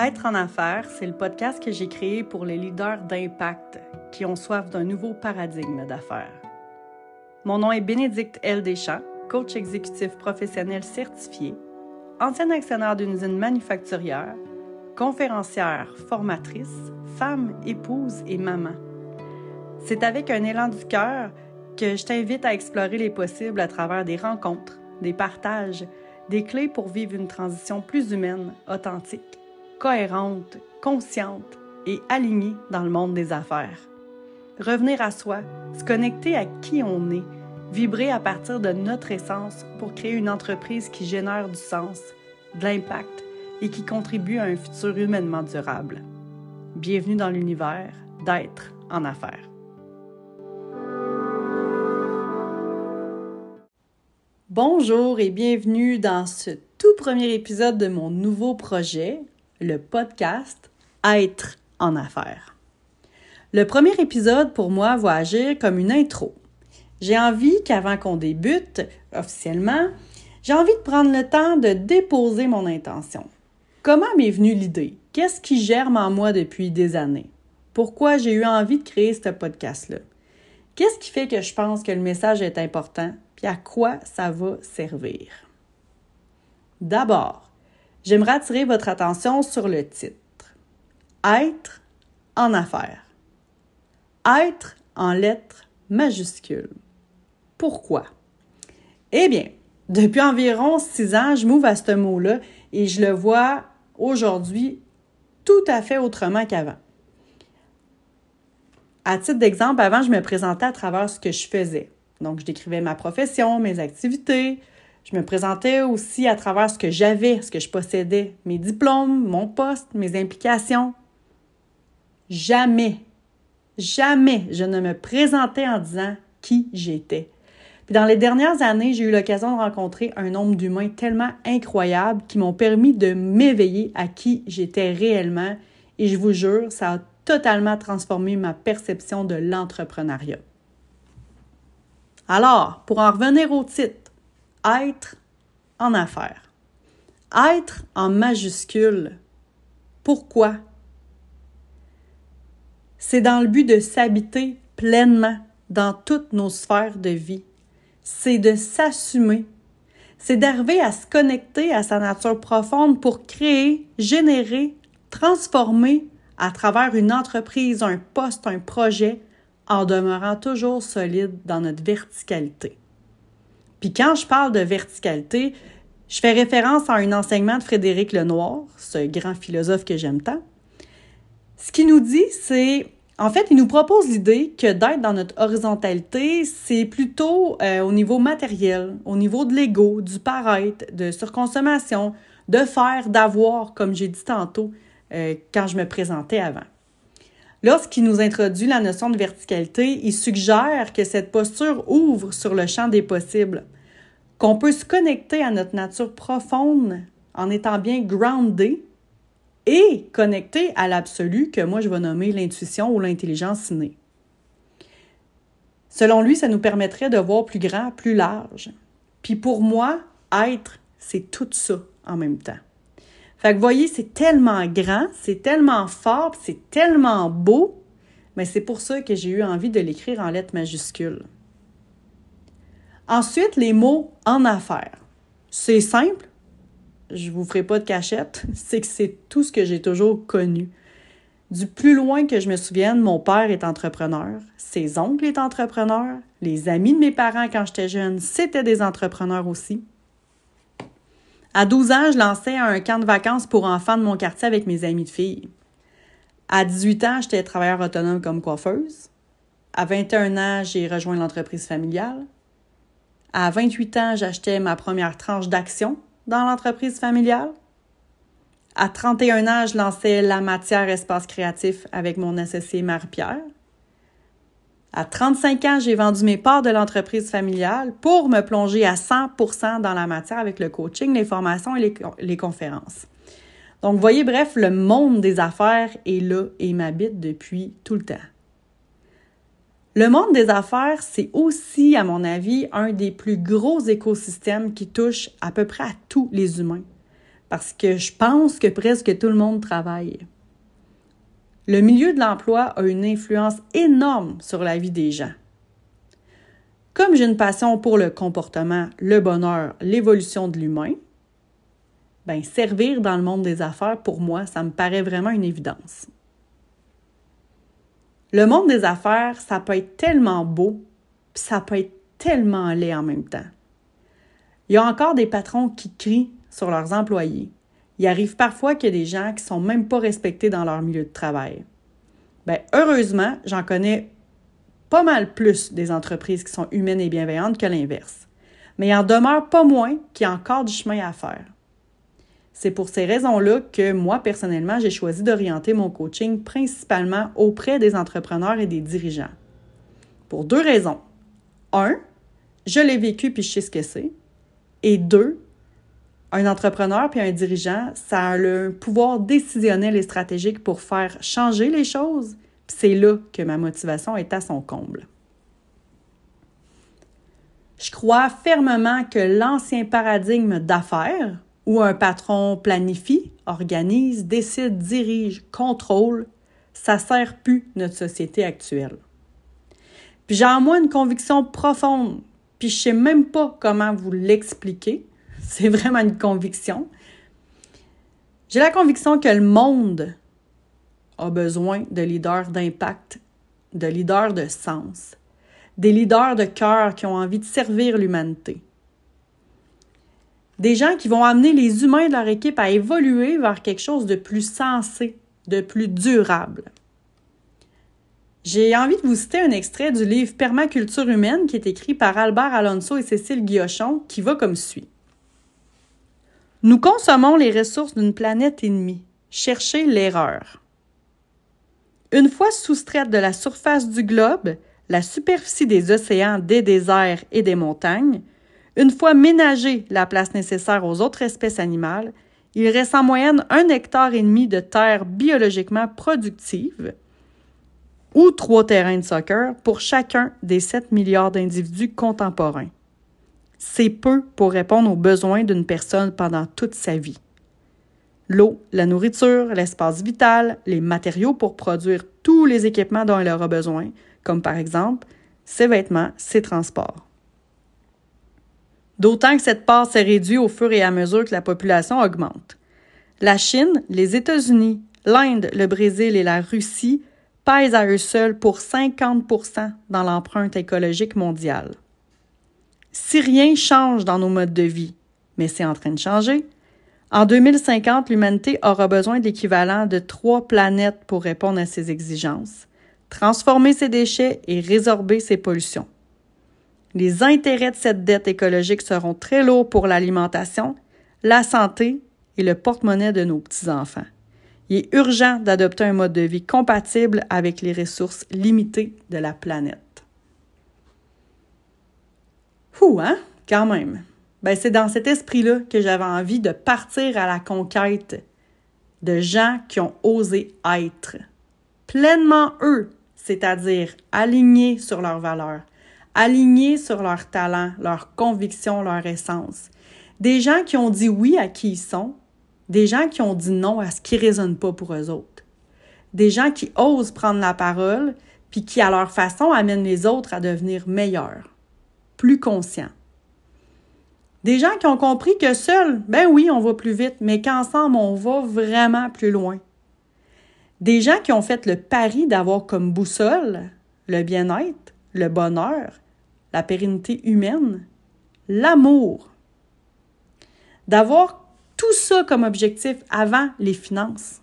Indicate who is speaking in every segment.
Speaker 1: Être en affaires, c'est le podcast que j'ai créé pour les leaders d'impact qui ont soif d'un nouveau paradigme d'affaires. Mon nom est Bénédicte L. Deschamps, coach exécutif professionnel certifié, ancienne actionnaire d'une usine manufacturière, conférencière, formatrice, femme, épouse et maman. C'est avec un élan du cœur que je t'invite à explorer les possibles à travers des rencontres, des partages, des clés pour vivre une transition plus humaine, authentique cohérente, consciente et alignée dans le monde des affaires. Revenir à soi, se connecter à qui on est, vibrer à partir de notre essence pour créer une entreprise qui génère du sens, de l'impact et qui contribue à un futur humainement durable. Bienvenue dans l'univers d'être en affaires. Bonjour et bienvenue dans ce tout premier épisode de mon nouveau projet, le podcast Être en affaires. Le premier épisode pour moi va agir comme une intro. J'ai envie qu'avant qu'on débute officiellement, j'ai envie de prendre le temps de déposer mon intention. Comment m'est venue l'idée? Qu'est-ce qui germe en moi depuis des années? Pourquoi j'ai eu envie de créer ce podcast-là? Qu'est-ce qui fait que je pense que le message est important? Puis à quoi ça va servir? D'abord, j'aimerais attirer votre attention sur le titre. Être en affaires. Être en lettres majuscules. Pourquoi? Eh bien, depuis environ six ans, je m'ouvre à ce mot-là et je le vois aujourd'hui tout à fait autrement qu'avant. À titre d'exemple, avant, je me présentais à travers ce que je faisais. Donc, je décrivais ma profession, mes activités, je me présentais aussi à travers ce que j'avais, ce que je possédais, mes diplômes, mon poste, mes implications. Jamais, jamais je ne me présentais en disant qui j'étais. Puis dans les dernières années, j'ai eu l'occasion de rencontrer un nombre d'humains tellement incroyables qui m'ont permis de m'éveiller à qui j'étais réellement et je vous jure, ça a totalement transformé ma perception de l'entrepreneuriat. Alors, pour en revenir au titre, être en affaires. Être en majuscule. Pourquoi? C'est dans le but de s'habiter pleinement dans toutes nos sphères de vie. C'est de s'assumer. C'est d'arriver à se connecter à sa nature profonde pour créer, générer, transformer à travers une entreprise, un poste, un projet, en demeurant toujours solide dans notre verticalité. Puis quand je parle de verticalité, je fais référence à un enseignement de Frédéric Lenoir, ce grand philosophe que j'aime tant. Ce qu'il nous dit, c'est, en fait, il nous propose l'idée que d'être dans notre horizontalité, c'est plutôt euh, au niveau matériel, au niveau de l'ego, du paraître, de surconsommation, de faire, d'avoir, comme j'ai dit tantôt euh, quand je me présentais avant. Lorsqu'il nous introduit la notion de verticalité, il suggère que cette posture ouvre sur le champ des possibles, qu'on peut se connecter à notre nature profonde en étant bien groundé et connecté à l'absolu que moi je vais nommer l'intuition ou l'intelligence innée. Selon lui, ça nous permettrait de voir plus grand, plus large. Puis pour moi, être, c'est tout ça en même temps. Fait que voyez, c'est tellement grand, c'est tellement fort, c'est tellement beau, mais c'est pour ça que j'ai eu envie de l'écrire en lettres majuscules. Ensuite, les mots en affaires. C'est simple, je vous ferai pas de cachette, c'est que c'est tout ce que j'ai toujours connu. Du plus loin que je me souvienne, mon père est entrepreneur, ses oncles étaient entrepreneurs, les amis de mes parents quand j'étais jeune, c'était des entrepreneurs aussi. À 12 ans, je lançais un camp de vacances pour enfants de mon quartier avec mes amis de filles. À 18 ans, j'étais travailleur autonome comme coiffeuse. À 21 ans, j'ai rejoint l'entreprise familiale. À 28 ans, j'achetais ma première tranche d'action dans l'entreprise familiale. À 31 ans, je lançais la matière espace créatif avec mon associé Marie-Pierre. À 35 ans, j'ai vendu mes parts de l'entreprise familiale pour me plonger à 100% dans la matière avec le coaching, les formations et les, conférences. Donc, voyez, bref, le monde des affaires est là et m'habite depuis tout le temps. Le monde des affaires, c'est aussi, à mon avis, un des plus gros écosystèmes qui touche à peu près à tous les humains. parce que je pense que presque tout le monde travaille. Le milieu de l'emploi a une influence énorme sur la vie des gens. Comme j'ai une passion pour le comportement, le bonheur, l'évolution de l'humain, ben, servir dans le monde des affaires, pour moi, ça me paraît vraiment une évidence. Le monde des affaires, ça peut être tellement beau, puis ça peut être tellement laid en même temps. Il y a encore des patrons qui crient sur leurs employés. Il arrive parfois qu'il y a des gens qui sont même pas respectés dans leur milieu de travail. Bien, heureusement, j'en connais pas mal plus des entreprises qui sont humaines et bienveillantes que l'inverse. Mais il en demeure pas moins qu'il y a encore du chemin à faire. C'est pour ces raisons-là que moi, personnellement, j'ai choisi d'orienter mon coaching principalement auprès des entrepreneurs et des dirigeants. Pour deux raisons. Un, je l'ai vécu puis je sais ce que c'est. Et deux, un entrepreneur puis un dirigeant, ça a le pouvoir décisionnel et stratégique pour faire changer les choses. C'est là que ma motivation est à son comble. Je crois fermement que l'ancien paradigme d'affaires, où un patron planifie, organise, décide, dirige, contrôle, ça sert plus notre société actuelle. Puis j'ai en moi une conviction profonde, puis je sais même pas comment vous l'expliquer. C'est vraiment une conviction. J'ai la conviction que le monde a besoin de leaders d'impact, de leaders de sens, des leaders de cœur qui ont envie de servir l'humanité. Des gens qui vont amener les humains de leur équipe à évoluer vers quelque chose de plus sensé, de plus durable. J'ai envie de vous citer un extrait du livre Permaculture humaine qui est écrit par Albert Alonso et Cécile Guillochon qui va comme suit. Nous consommons les ressources d'une planète ennemie. Cherchez l'erreur. Une fois soustraite de la surface du globe, la superficie des océans, des déserts et des montagnes, une fois ménagée la place nécessaire aux autres espèces animales, il reste en moyenne un hectare et demi de terre biologiquement productive ou trois terrains de soccer pour chacun des 7 milliards d'individus contemporains. C'est peu pour répondre aux besoins d'une personne pendant toute sa vie. L'eau, la nourriture, l'espace vital, les matériaux pour produire tous les équipements dont elle aura besoin, comme par exemple ses vêtements, ses transports. D'autant que cette part s'est réduite au fur et à mesure que la population augmente. La Chine, les États-Unis, l'Inde, le Brésil et la Russie pèsent à eux seuls pour 50% dans l'empreinte écologique mondiale. Si rien change dans nos modes de vie, mais c'est en train de changer, en 2050, l'humanité aura besoin de l'équivalent de trois planètes pour répondre à ces exigences, transformer ses déchets et résorber ses pollutions. Les intérêts de cette dette écologique seront très lourds pour l'alimentation, la santé et le porte-monnaie de nos petits-enfants. Il est urgent d'adopter un mode de vie compatible avec les ressources limitées de la planète. Fou, hein? Quand même. Ben, c'est dans cet esprit-là que j'avais envie de partir à la conquête de gens qui ont osé être pleinement eux, c'est-à-dire alignés sur leurs valeurs, alignés sur leurs talents, leurs convictions, leur essence. Des gens qui ont dit oui à qui ils sont, des gens qui ont dit non à ce qui ne résonne pas pour eux autres. Des gens qui osent prendre la parole, puis qui, à leur façon, amènent les autres à devenir meilleurs, plus conscients. Des gens qui ont compris que seuls, ben oui, on va plus vite, mais qu'ensemble, on va vraiment plus loin. Des gens qui ont fait le pari d'avoir comme boussole le bien-être, le bonheur, la pérennité humaine, l'amour. D'avoir tout ça comme objectif avant les finances.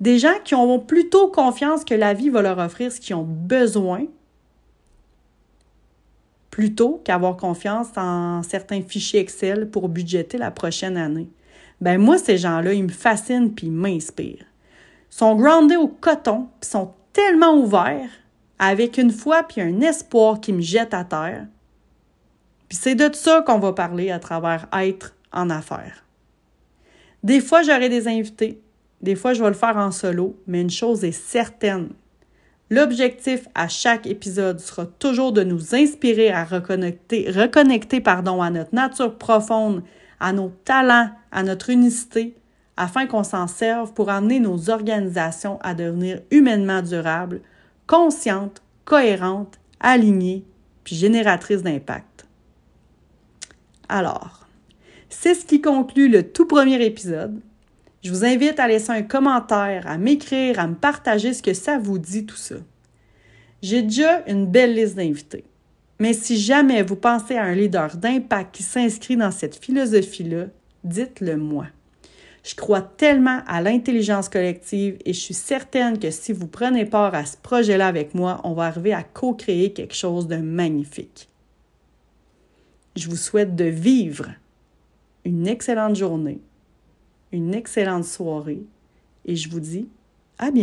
Speaker 1: Des gens qui ont plutôt confiance que la vie va leur offrir ce qu'ils ont besoin plutôt qu'avoir confiance en certains fichiers Excel pour budgéter la prochaine année. Ben moi, ces gens-là, ils me fascinent puis ils m'inspirent. Ils sont groundés au coton, puis sont tellement ouverts avec une foi puis un espoir qui me jette à terre. Puis c'est de ça qu'on va parler à travers être en affaires. Des fois, j'aurai des invités, des fois, je vais le faire en solo, mais une chose est certaine. L'objectif à chaque épisode sera toujours de nous inspirer à reconnecter, à notre nature profonde, à nos talents, à notre unicité, afin qu'on s'en serve pour amener nos organisations à devenir humainement durables, conscientes, cohérentes, alignées, puis génératrices d'impact. Alors, c'est ce qui conclut le tout premier épisode. Je vous invite à laisser un commentaire, à m'écrire, à me partager ce que ça vous dit tout ça. J'ai déjà une belle liste d'invités. Mais si jamais vous pensez à un leader d'impact qui s'inscrit dans cette philosophie-là, dites-le moi. Je crois tellement à l'intelligence collective et je suis certaine que si vous prenez part à ce projet-là avec moi, on va arriver à co-créer quelque chose de magnifique. Je vous souhaite de vivre une excellente journée, une excellente soirée et je vous dis à bientôt.